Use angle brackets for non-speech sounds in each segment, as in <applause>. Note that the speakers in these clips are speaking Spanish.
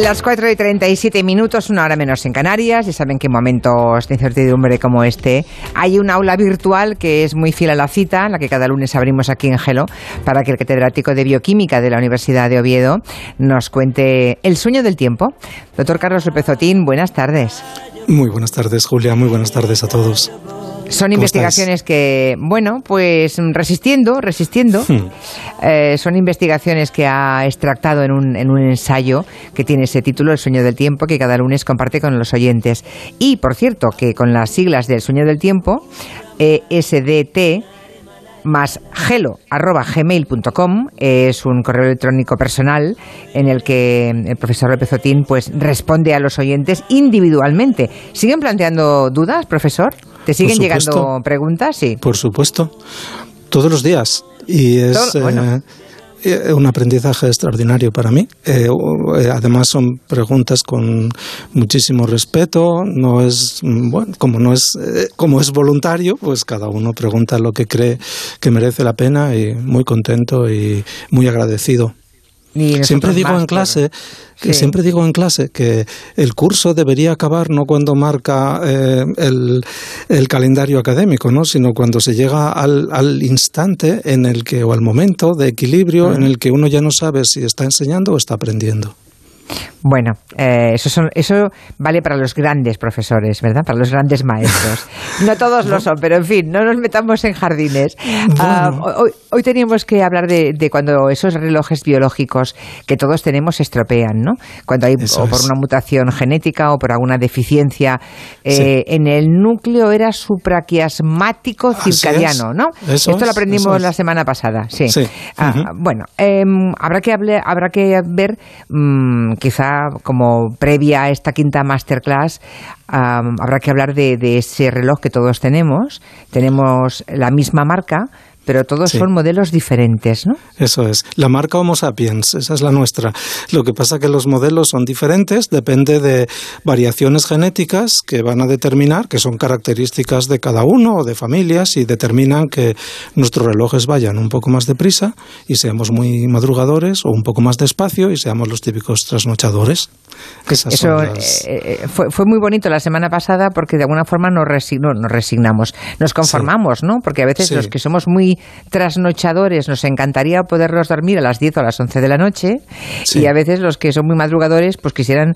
Las 4 y 37 minutos, una hora menos en Canarias. Ya saben que en momentos de incertidumbre como este hay un aula virtual que es muy fiel a la cita, la que cada lunes abrimos aquí en Gelo, para que el catedrático de bioquímica de la Universidad de Oviedo nos cuente el sueño del tiempo. Doctor Carlos López Otín, buenas tardes. Muy buenas tardes, Julia. Muy buenas tardes a todos. Son investigaciones que, bueno, pues resistiendo, resistiendo. Hmm. Eh, son investigaciones que ha extractado en un, en un ensayo que tiene ese título, El sueño del tiempo, que cada lunes comparte con los oyentes. Y, por cierto, que con las siglas del sueño del tiempo, ESDT, más gelo arroba gmail.com es un correo electrónico personal en el que el profesor López Otín pues responde a los oyentes individualmente. ¿Siguen planteando dudas, profesor? ¿Te siguen llegando preguntas? Sí. Por supuesto. Todos los días. Y es. Eh, eh, un aprendizaje extraordinario para mí. Eh, además son preguntas con muchísimo respeto. No es bueno como no es como es voluntario, pues cada uno pregunta lo que cree que merece la pena y muy contento y muy agradecido. Siempre digo en clase que siempre digo en clase que el curso debería acabar no cuando marca eh, el, el, calendario académico, ¿no? sino cuando se llega al, al, instante en el que o al momento de equilibrio en el que uno ya no sabe si está enseñando o está aprendiendo. Bueno, eh, eso, son, eso vale para los grandes profesores, ¿verdad? Para los grandes maestros. No todos lo son, pero en fin, no nos metamos en jardines. Ah, hoy, teníamos que hablar de, cuando esos relojes biológicos que todos tenemos se estropean, ¿no? Cuando hay o por una mutación genética o por alguna deficiencia eh, en el núcleo era supraquiasmático circadiano, ¿no? Esto lo aprendimos la semana pasada, sí. Ah, bueno, em, habrá que habrá que ver mm, quizá como previa a esta quinta masterclass, habrá que hablar de, de ese reloj que todos tenemos. Tenemos la misma marca, pero todos son modelos diferentes, ¿no? Eso es. La marca Homo sapiens, esa es la nuestra. Lo que pasa es que los modelos son diferentes, depende de variaciones genéticas que van a determinar, que son características de cada uno o de familias y determinan que nuestros relojes vayan un poco más deprisa y seamos muy madrugadores o un poco más despacio y seamos los típicos trasnochadores. Eso eh, eh, fue, fue, muy bonito la semana pasada porque de alguna forma nos, nos resignamos, nos conformamos, ¿no? Porque a veces los que somos muy trasnochadores nos encantaría poderlos dormir a las 10 o a las 11 de la noche y a veces los que son muy madrugadores pues quisieran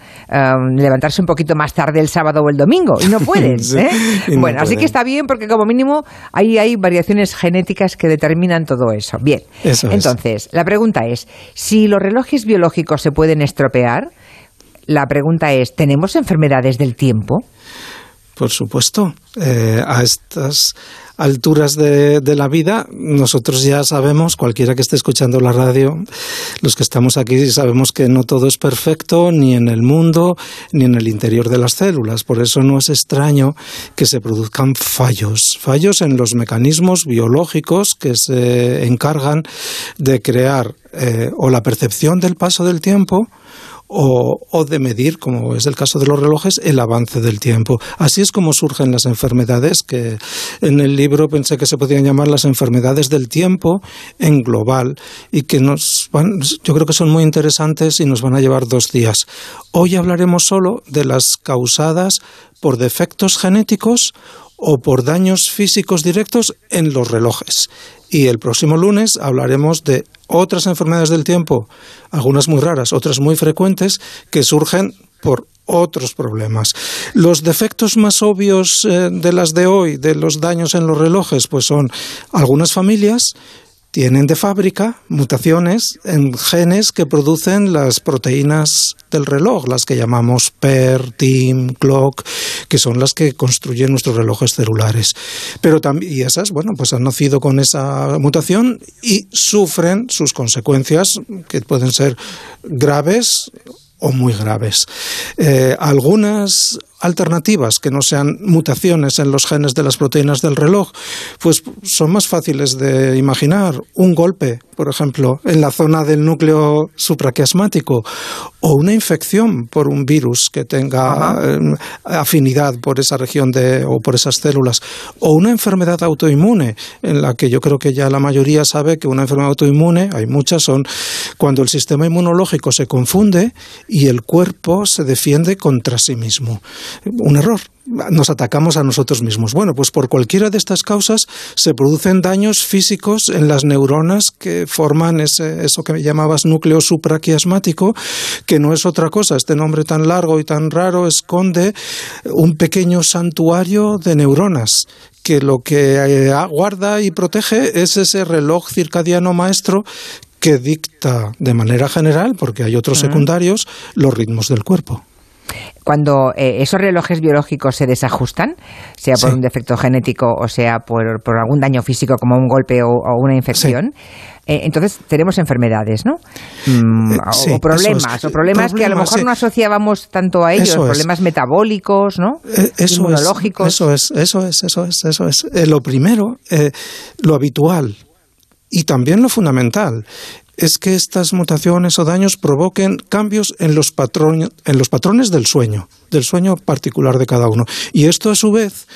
levantarse un poquito más tarde el sábado o el domingo y no <laughs> pueden. ¿eh? bueno, así que está bien porque como mínimo ahí hay variaciones genéticas que determinan todo eso. Bien, entonces la pregunta es, si los relojes biológicos se pueden estropear, la pregunta es, ¿tenemos enfermedades del tiempo? Por supuesto. Eh, a estas alturas de, la vida, nosotros ya sabemos, cualquiera que esté escuchando la radio, los que estamos aquí sabemos que no todo es perfecto, ni en el mundo, ni en el interior de las células. Por eso no es extraño que se produzcan fallos, fallos en los mecanismos biológicos que se encargan de crear eh, o la percepción del paso del tiempo, o, de medir, como es el caso de los relojes, el avance del tiempo. Así es como surgen las enfermedades que en el libro pensé que se podían llamar las enfermedades del tiempo en global y que nos van, yo creo que son muy interesantes y nos van a llevar dos días. Hoy hablaremos solo de las causadas por defectos genéticos o por daños físicos directos en los relojes. Y el próximo lunes hablaremos de otras enfermedades del tiempo, algunas muy raras, otras muy frecuentes, que surgen por otros problemas. Los defectos más obvios eh, de las de hoy, de los daños en los relojes, pues son algunas familias tienen de fábrica mutaciones en genes que producen las proteínas del reloj, las que llamamos PER, TIM, clock, que son las que construyen nuestros relojes celulares. Pero también, y esas, bueno, pues han nacido con esa mutación y sufren sus consecuencias, que pueden ser graves o muy graves. Eh, algunas alternativas que no sean mutaciones en los genes de las proteínas del reloj, pues son más fáciles de imaginar. Un golpe, por ejemplo, en la zona del núcleo supraquiasmático o una infección por un virus que tenga eh, afinidad por esa región de, o por esas células o una enfermedad autoinmune en la que yo creo que ya la mayoría sabe que una enfermedad autoinmune, hay muchas, son cuando el sistema inmunológico se confunde y el cuerpo se defiende contra sí mismo un error. Nos atacamos a nosotros mismos. Bueno, pues por cualquiera de estas causas se producen daños físicos en las neuronas que forman ese, eso que llamabas núcleo supraquiasmático, que no es otra cosa. Este nombre tan largo y tan raro esconde un pequeño santuario de neuronas que lo que eh, guarda y protege es ese reloj circadiano maestro que dicta de manera general, porque hay otros secundarios, los ritmos del cuerpo cuando eh, esos relojes biológicos se desajustan, sea por un defecto genético o sea por, algún daño físico como un golpe o, una infección, eh, entonces tenemos enfermedades, ¿no? Mm, eh, o, problemas, o problemas que a lo mejor no asociábamos tanto a ellos, problemas metabólicos, ¿no? Inmunológicos. eso es, eso es, eso es, eso es. lo primero, lo habitual y también lo fundamental es que estas mutaciones o daños provoquen cambios en los, en los patrones del sueño, del sueño particular de cada uno. Y esto a su vez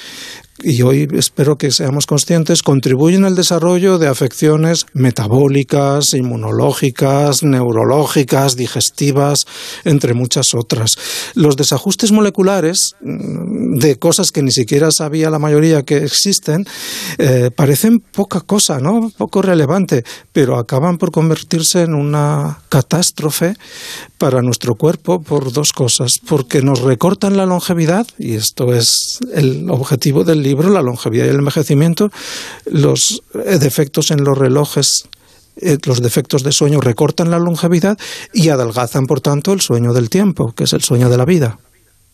y hoy espero que seamos conscientes, contribuyen al desarrollo de afecciones metabólicas, inmunológicas, neurológicas, digestivas, entre muchas otras. Los desajustes moleculares mm, de cosas que ni siquiera sabía la mayoría que existen eh, parecen poca cosa, ¿no? Poco relevante, pero acaban por convertirse en una catástrofe para nuestro cuerpo por dos cosas, porque nos recortan la longevidad y esto es el objetivo del libro, la longevidad y el envejecimiento, los eh, defectos en los relojes eh, los defectos de sueño recortan la longevidad y adelgazan, por tanto, el sueño del tiempo, que es el sueño de la vida.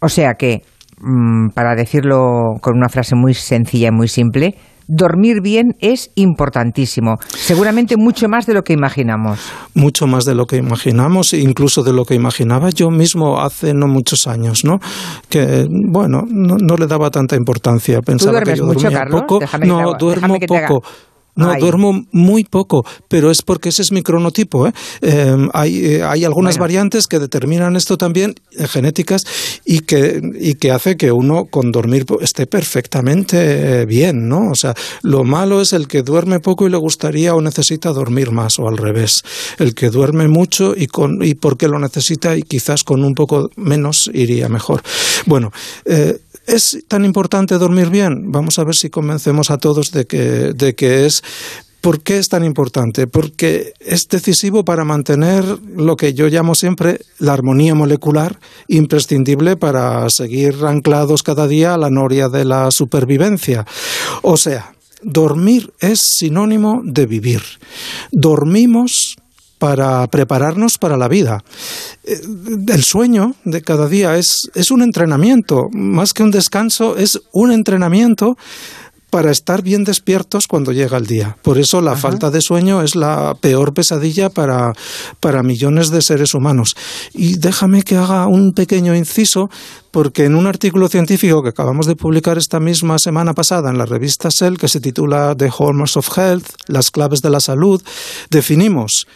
O sea que, mm, para decirlo con una frase muy sencilla y muy simple, dormir bien es importantísimo, seguramente mucho más de lo que imaginamos. Mucho más de lo que imaginamos, incluso de lo que imaginaba yo mismo hace no muchos años, ¿no? Que, bueno, no, le daba tanta importancia. Pensaba que yo mucho, dormía Carlos? poco. no, duermo poco. No, duermo muy poco, pero es porque ese es mi cronotipo. ¿eh? Em, hay, eh, hay, algunas variantes que determinan esto también, eh, genéticas, y que, y que hace que uno con dormir esté perfectamente bien, ¿no? O sea, lo malo es el que duerme poco y le gustaría o necesita dormir más, o al revés. El que duerme mucho y, con, y porque lo necesita y quizás con un poco menos iría mejor. Bueno, ¿Es tan importante dormir bien? Vamos a ver si convencemos a todos de que, de que es ¿Por qué es tan importante? Porque es decisivo para mantener lo que yo llamo siempre la armonía molecular, imprescindible para seguir anclados cada día a la noria de la supervivencia. O sea, dormir es sinónimo de vivir. Dormimos para prepararnos para la vida. Eh, el sueño de cada día es, es un entrenamiento, más que un descanso, es un entrenamiento para estar bien despiertos cuando llega el día. Por eso la falta de sueño es la peor pesadilla para, para millones de seres humanos. Y déjame que haga un pequeño inciso, porque en un artículo científico que acabamos de publicar esta misma semana pasada en la revista Cell, que se titula The Hallmarks of Health, las claves de la salud, definimos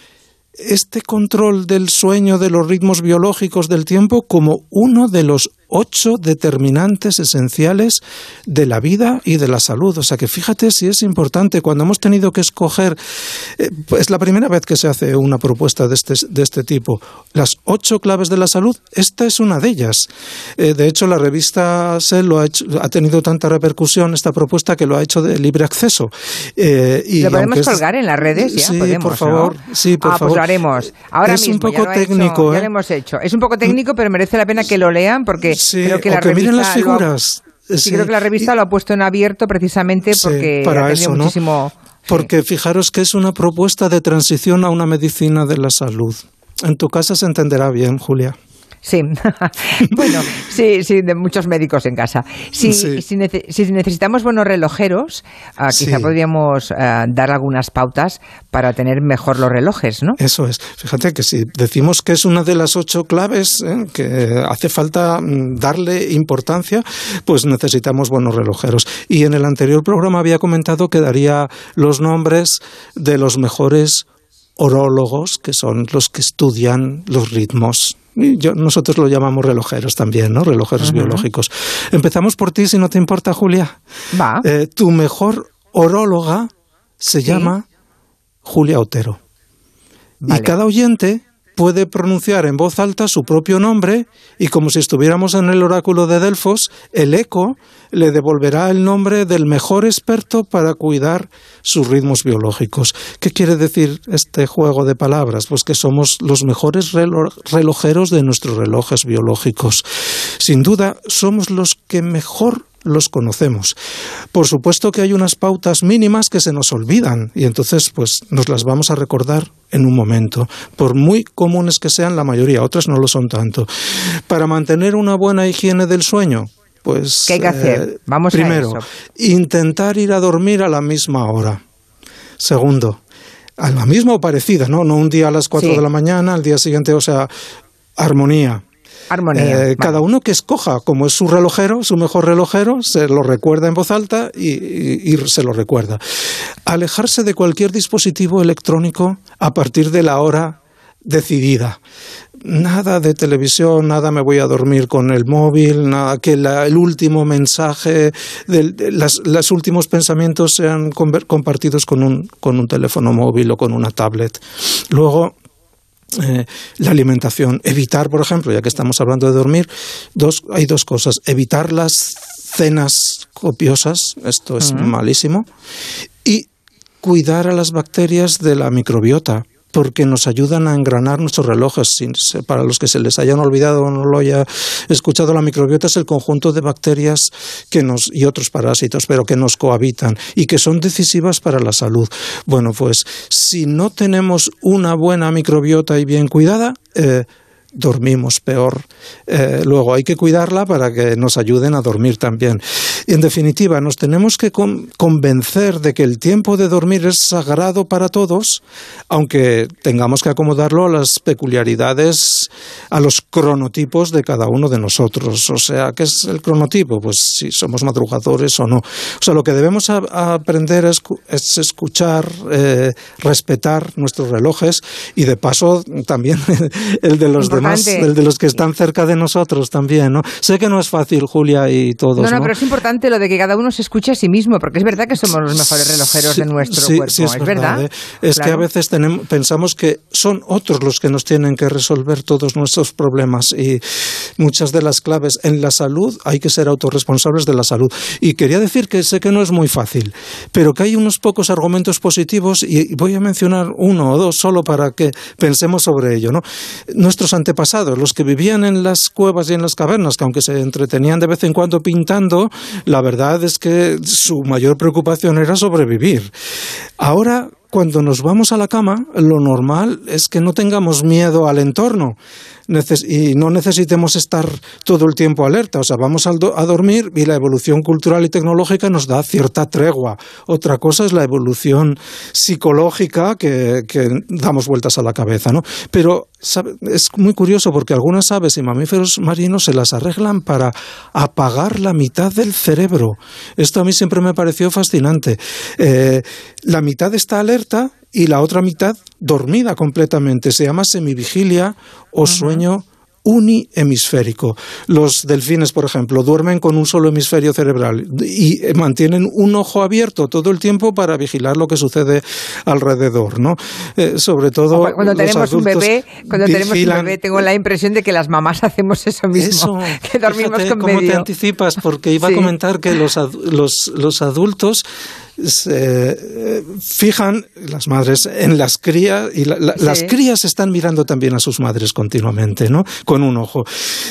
este control del sueño, de los ritmos biológicos del tiempo, como uno de los ocho determinantes esenciales de la vida y de la salud. O sea que fíjate si es importante cuando hemos tenido que escoger, eh, es la primera vez que se hace una propuesta de este, de este tipo, las ocho claves de la salud, esta es una de ellas. Eh, de hecho, la revista Cell lo ha, ha, tenido tanta repercusión esta propuesta que lo ha hecho de libre acceso. Eh, y ¿Lo podemos colgar en las redes? Ya, sí, por favor. Sí, por ah, pues lo haremos. Ahora es un poco técnico. ya lo hemos hecho. Es un poco técnico, pero merece la pena que lo lean porque Sí, creo que la miren las figuras. sí, creo que la revista lo ha puesto en abierto precisamente porque para ha eso, muchísimo... Porque fijaros que es una propuesta de transición a una medicina de la salud. En tu casa se entenderá bien, Julia. Sí, <laughs> bueno, sí, sí, de muchos médicos en casa. Si, si, necesitamos buenos relojeros, ah, quizá podríamos ah, dar algunas pautas para tener mejor los relojes, ¿no? Eso es. Fíjate que si decimos que es una de las ocho claves ¿eh? que hace falta mm, darle importancia, pues necesitamos buenos relojeros. Y en el anterior programa había comentado que daría los nombres de los mejores orólogos, que son los que estudian los ritmos nosotros lo llamamos relojeros también, ¿no? Relojeros biológicos. Empezamos por ti, si no te importa, Julia. Va. Eh, tu mejor oróloga se llama Julia Otero. Y cada oyente puede pronunciar en voz alta su propio nombre y como si estuviéramos en el oráculo de Delfos, el eco le devolverá el nombre del mejor experto para cuidar sus ritmos biológicos. ¿Qué quiere decir este juego de palabras? Pues que somos los mejores relojeros de nuestros relojes biológicos. Sin duda, somos los que mejor los conocemos. Por supuesto que hay unas pautas mínimas que se nos olvidan y entonces pues nos las vamos a recordar en un momento, por muy comunes que sean la mayoría, otras no lo son tanto. Para mantener una buena higiene del sueño, pues ¿Qué hay que hacer? Eh, vamos primero, intentar ir a dormir a la misma hora. Segundo, a la misma o parecida, ¿no? No un día a las cuatro de la mañana, al día siguiente, o sea, armonía. Armonía. Eh, cada uno que escoja, como es su relojero, su mejor relojero, se lo recuerda en voz alta y, se lo recuerda. Alejarse de cualquier dispositivo electrónico a partir de la hora decidida. Nada de televisión, nada me voy a dormir con el móvil, nada que el último mensaje, los últimos pensamientos sean compartidos con un, con un teléfono móvil o con una tablet. Luego, eh, la alimentación. Evitar, por ejemplo, ya que estamos hablando de dormir, dos, hay dos cosas. Evitar las cenas copiosas, esto es malísimo, y cuidar a las bacterias de la microbiota porque nos ayudan a engranar nuestros relojes. Para los que se les hayan olvidado o no lo haya escuchado, la microbiota es el conjunto de bacterias que nos, y otros parásitos, pero que nos cohabitan y que son decisivas para la salud. Bueno, pues si no tenemos una buena microbiota y bien cuidada, eh, dormimos peor. Eh, luego hay que cuidarla para que nos ayuden a dormir también. En definitiva, nos tenemos que convencer de que el tiempo de dormir es sagrado para todos, aunque tengamos que acomodarlo a las peculiaridades, a los cronotipos de cada uno de nosotros. O sea, ¿qué es el cronotipo? Pues si somos madrugadores o no. O sea, lo que debemos aprender es, escuchar, eh, respetar nuestros relojes y de paso también <laughs> el de los el de los que están cerca de nosotros también, ¿no? Sé que no es fácil, Julia y todos. No, no, pero es importante lo de que cada uno se escuche a sí mismo, porque es verdad que somos los mejores relojeros de nuestro cuerpo, sí, es, verdad. ¿eh? Es que a veces tenemos, pensamos que son otros los que nos tienen que resolver todos nuestros problemas y muchas de las claves en la salud hay que ser autorresponsables de la salud. Y quería decir que sé que no es muy fácil, pero que hay unos pocos argumentos positivos y voy a mencionar uno o dos solo para que pensemos sobre ello, ¿no? Nuestros antepasados, los que vivían en las cuevas y en las cavernas, que aunque se entretenían de vez en cuando pintando, la verdad es que su mayor preocupación era sobrevivir. Ahora cuando nos vamos a la cama, lo normal es que no tengamos miedo al entorno y no necesitemos estar todo el tiempo alerta. O sea, vamos a, dormir y la evolución cultural y tecnológica nos da cierta tregua. Otra cosa es la evolución psicológica que, damos vueltas a la cabeza, ¿no? Pero es muy curioso porque algunas aves y mamíferos marinos se las arreglan para apagar la mitad del cerebro. Esto a mí siempre me pareció fascinante. Eh, la mitad está alerta y la otra mitad dormida completamente. Se llama semivigilia o sueño unihemisférico. Los delfines, por ejemplo, duermen con un solo hemisferio cerebral y mantienen un ojo abierto todo el tiempo para vigilar lo que sucede alrededor, ¿no? Eh, sobre todo cuando tenemos un bebé, cuando tenemos un bebé, tengo la impresión de que las mamás <laughs> hacemos eso mismo, <laughs> que dormimos con ¿Cómo te anticipas? Porque iba a comentar que los, los, los adultos se eh, fijan las madres en las crías y las crías están mirando también a sus madres continuamente, ¿no? Con un ojo.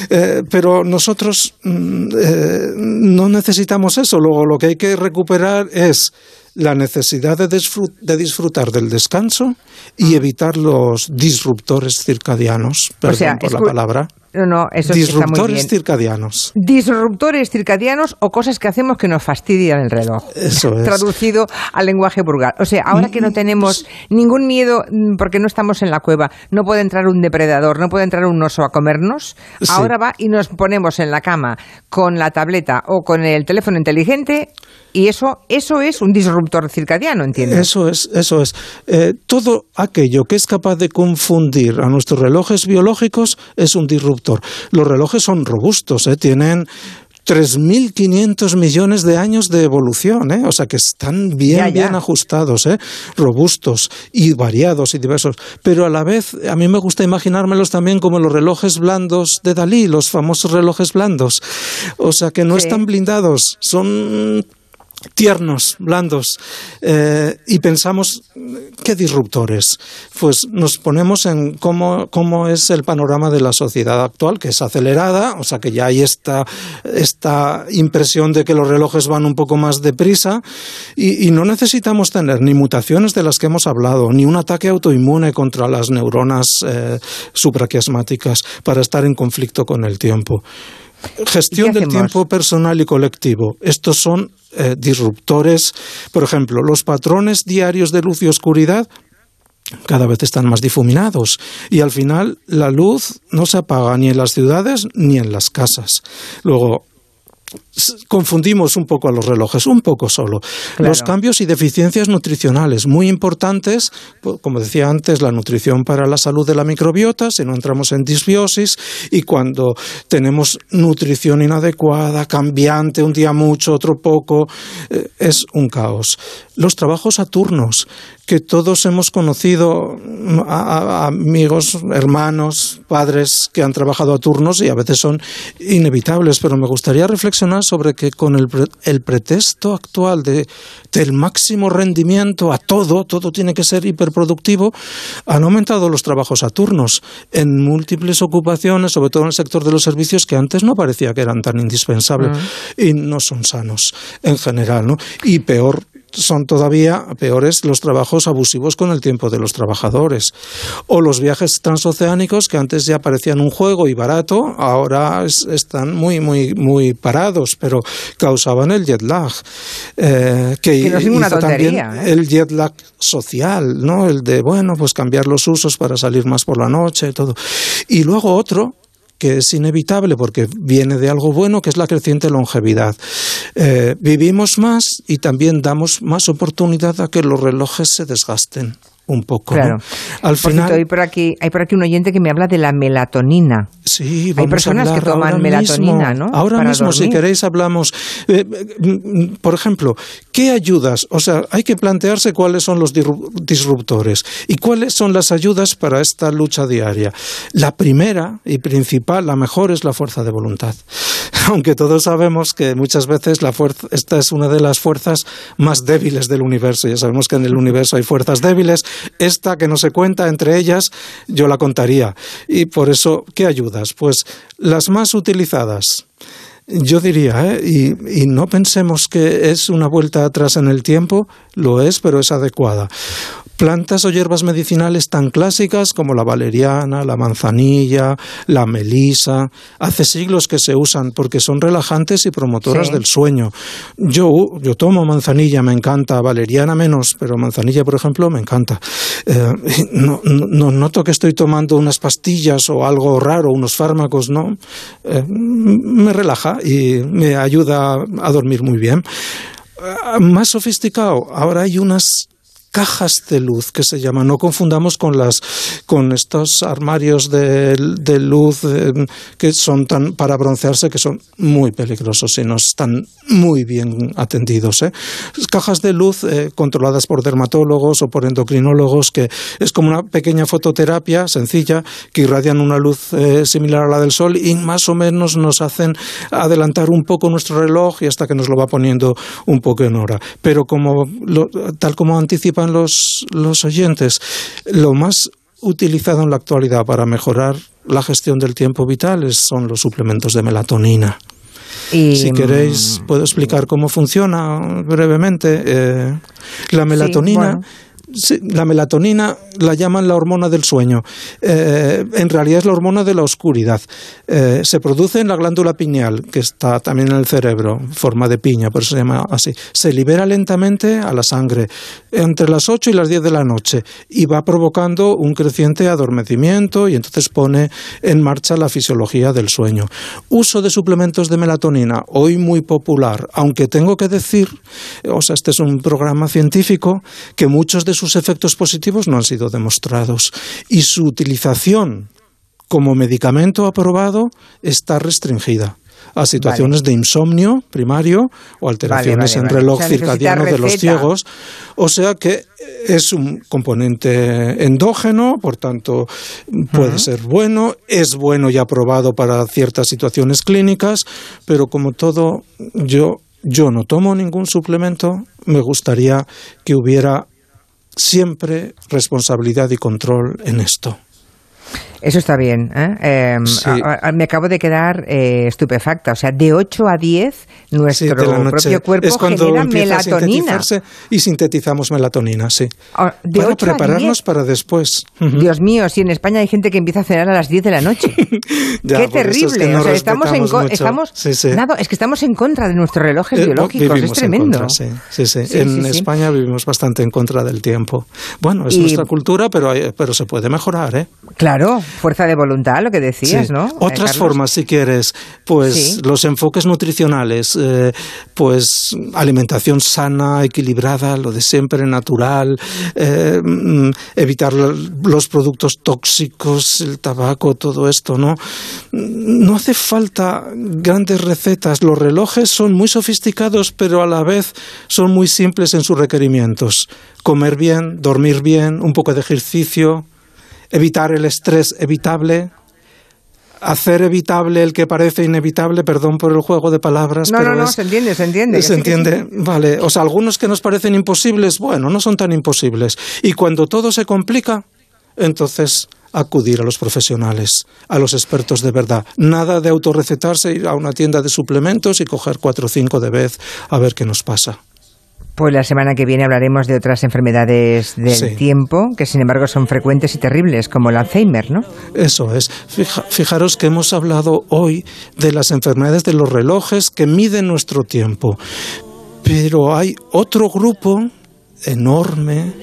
Eh, pero nosotros mm, eh, no necesitamos eso. Luego lo que hay que recuperar es la necesidad de, disfrutar del descanso y ah. evitar los disruptores circadianos, perdón por la palabra. No, no, eso Disruptores circadianos. Disruptores circadianos o cosas que hacemos que nos fastidian el reloj. Eso es. Traducido al lenguaje vulgar. O sea, ahora que no tenemos ningún miedo mm, porque no estamos en la cueva, no puede entrar un depredador, no puede entrar un oso a comernos, ahora va y nos ponemos en la cama con la tableta o con el teléfono inteligente y eso, eso es un disruptor circadiano, entiendo. Eso es, eso es. Eh, todo aquello que es capaz de confundir a nuestros relojes biológicos es un disruptor. Los relojes son robustos, ¿eh? tienen 3.500 millones de años de evolución, ¿eh? o sea que están bien, bien ajustados, ¿eh? robustos y variados y diversos. Pero a la vez, a mí me gusta imaginármelos también como los relojes blandos de Dalí, los famosos relojes blandos. O sea que no están blindados, son tiernos, blandos, eh, y pensamos, ¿qué disruptores? Pues nos ponemos en cómo, cómo, es el panorama de la sociedad actual, que es acelerada, o sea que ya hay esta, esta impresión de que los relojes van un poco más deprisa, y, y no necesitamos tener ni mutaciones de las que hemos hablado, ni un ataque autoinmune contra las neuronas eh, supraquiasmáticas para estar en conflicto con el tiempo. Gestión del tiempo personal y colectivo. Estos son eh, disruptores. Por ejemplo, los patrones diarios de luz y oscuridad cada vez están más difuminados y al final la luz no se apaga ni en las ciudades ni en las casas. Luego, confundimos un poco a los relojes, un poco solo. Los cambios y deficiencias nutricionales, muy importantes, como decía antes, la nutrición para la salud de la microbiota, si no entramos en disbiosis, y cuando tenemos nutrición inadecuada, cambiante, un día mucho, otro poco, eh, es un caos. Los trabajos a turnos, que todos hemos conocido a, amigos, hermanos, padres que han trabajado a turnos y a veces son inevitables, pero me gustaría reflexionar sobre que con el, el pretexto actual de, del máximo rendimiento a todo, todo tiene que ser hiperproductivo, han aumentado los trabajos a turnos en múltiples ocupaciones, sobre todo en el sector de los servicios que antes no parecía que eran tan indispensables mm. y no son sanos en general, ¿no? Y peor son todavía peores los trabajos abusivos con el tiempo de los trabajadores. O los viajes transoceánicos que antes ya parecían un juego y barato, ahora están muy, muy, muy parados, pero causaban el jet lag. Eh, que, no es ninguna tontería, ¿eh? el jet lag social, ¿no? El de, bueno, pues cambiar los usos para salir más por la noche y todo. Y luego otro que es inevitable porque viene de algo bueno, que es la creciente longevidad. Eh, vivimos más y también damos más oportunidad a que los relojes se desgasten un poco. Claro. Al final, hay por aquí hay por aquí un oyente que me habla de la melatonina. Sí, hay personas que toman melatonina, ¿no? Ahora mismo, si queréis, hablamos. Eh, mm, por ejemplo, ¿qué ayudas? O sea, hay que plantearse cuáles son los disruptores y cuáles son las ayudas para esta lucha diaria. La primera y principal, la mejor, es la fuerza de voluntad. Aunque todos sabemos que muchas veces la fuerza, esta es una de las fuerzas más débiles del universo. Ya sabemos que en el universo hay fuerzas débiles esta que no se cuenta entre ellas, yo la contaría. Y por eso, ¿qué ayudas? Pues las más utilizadas. Yo diría, ¿eh? y, y, no pensemos que es una vuelta atrás en el tiempo, lo es, pero es adecuada. Plantas o hierbas medicinales tan clásicas como la valeriana, la manzanilla, la melisa, hace siglos que se usan porque son relajantes y promotoras del sueño. Yo, yo tomo manzanilla, me encanta, valeriana menos, pero manzanilla, por ejemplo, me encanta. Eh, no, no, noto que estoy tomando unas pastillas o algo raro, unos fármacos, no. Eh, me relaja y me ayuda a dormir muy bien. Eh, más sofisticado, ahora hay unas cajas de luz que se llaman. No confundamos con las con estos armarios de, luz eh, que son tan para broncearse que son muy peligrosos y no están muy bien atendidos. ¿eh? Cajas de luz eh, controladas por dermatólogos o por endocrinólogos que es como una pequeña fototerapia sencilla que irradian una luz similar a la del sol y más o menos nos hacen adelantar un poco nuestro reloj y hasta que nos lo va poniendo un poco en hora. Pero como tal como anticipa los, los oyentes, lo más utilizado en la actualidad para mejorar la gestión del tiempo vital son los suplementos de melatonina. si queréis, puedo explicar cómo funciona brevemente. Eh, la melatonina la melatonina la llaman la hormona del sueño. Eh, en realidad es la hormona de la oscuridad. Eh, se produce en la glándula pineal, que está también en el cerebro, forma de piña, por eso se llama así. Se libera lentamente a la sangre entre las 8 y las 10 de la noche y va provocando un creciente adormecimiento y entonces pone en marcha la fisiología del sueño. Uso de suplementos de melatonina, hoy muy popular, aunque tengo que decir, o sea, este es un programa científico, que muchos de sus efectos positivos no han sido demostrados. Y su utilización como medicamento aprobado está restringida a situaciones de insomnio primario o alteraciones en reloj circadiano de los ciegos. O sea que es un componente endógeno, por tanto puede ser bueno, es bueno y aprobado para ciertas situaciones clínicas, pero como todo, yo, yo no tomo ningún suplemento, me gustaría que hubiera siempre responsabilidad y control en esto. Eso está bien. ¿eh? Em, me acabo de quedar eh, estupefacta. O sea, de 8 a 10 nuestro propio cuerpo genera melatonina. y sintetizamos melatonina, sí. Ah, para prepararnos para después. Dios mío, si en España hay gente que empieza a cenar a las 10 de la noche. <laughs> Qué terrible. o sea, estamos en estamos Nada, es que estamos en contra de nuestros relojes eh, biológicos. Es tremendo. En España vivimos bastante en contra del tiempo. Bueno, es nuestra cultura, pero, pero se puede mejorar, ¿eh? Claro, fuerza de voluntad, lo que decías, ¿no? Otras formas, si quieres, pues los enfoques nutricionales, eh, pues alimentación sana, equilibrada, lo de siempre natural, eh, mm, evitar los productos tóxicos, el tabaco, todo esto, ¿no? No hace falta grandes recetas. Los relojes son muy sofisticados, pero a la vez son muy simples en sus requerimientos. Comer bien, dormir bien, un poco de ejercicio, evitar el estrés evitable, hacer evitable el que parece inevitable, perdón por el juego de palabras. No, no, no, se entiende, se entiende. Se entiende, vale. O sea, algunos que nos parecen imposibles, bueno, no son tan imposibles. Y cuando todo se complica, entonces acudir a los profesionales, a los expertos de verdad. Nada de autorrecetarse, ir a una tienda de suplementos y coger cuatro o cinco de vez a ver qué nos pasa. Pues la semana que viene hablaremos de otras enfermedades del tiempo, que sin embargo son frecuentes y terribles, como el Alzheimer, ¿no? Eso es. fijaros que hemos hablado hoy de las enfermedades de los relojes que miden nuestro tiempo. Pero hay otro grupo enorme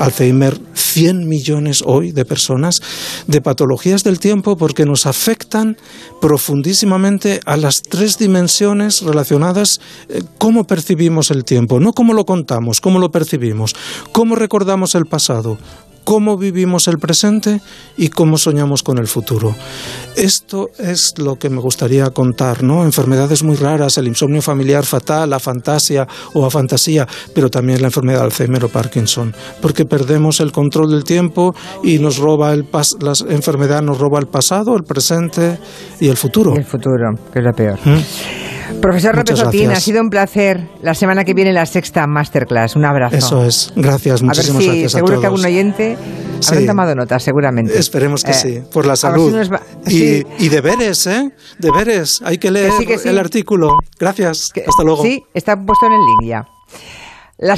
Alzheimer, 100 millones hoy de personas, de patologías del tiempo porque nos afectan profundísimamente a las tres dimensiones relacionadas eh, cómo percibimos el tiempo, no cómo lo contamos, cómo lo percibimos, cómo recordamos el pasado, cómo vivimos el presente y cómo soñamos con el futuro. Esto es lo que me gustaría contar, ¿no? Enfermedades muy raras, el insomnio familiar fatal, la fantasía o a fantasía, pero también la enfermedad de Alzheimer o Parkinson, porque perdemos el control del tiempo y nos roba el la enfermedad nos roba el pasado, el presente y el futuro. el futuro, que es lo peor. ¿Mm? Profesor López Otín, ha sido un placer. La semana que viene la sexta masterclass. Un abrazo. Eso es. Gracias, muchísimas a ver si, gracias Seguro que algún oyente habrá tomado nota, seguramente. Esperemos que eh, sí, por la salud. y, deberes, ¿eh? Deberes. Hay que leer el artículo. Gracias. Hasta luego. Sí, está puesto en el link ya.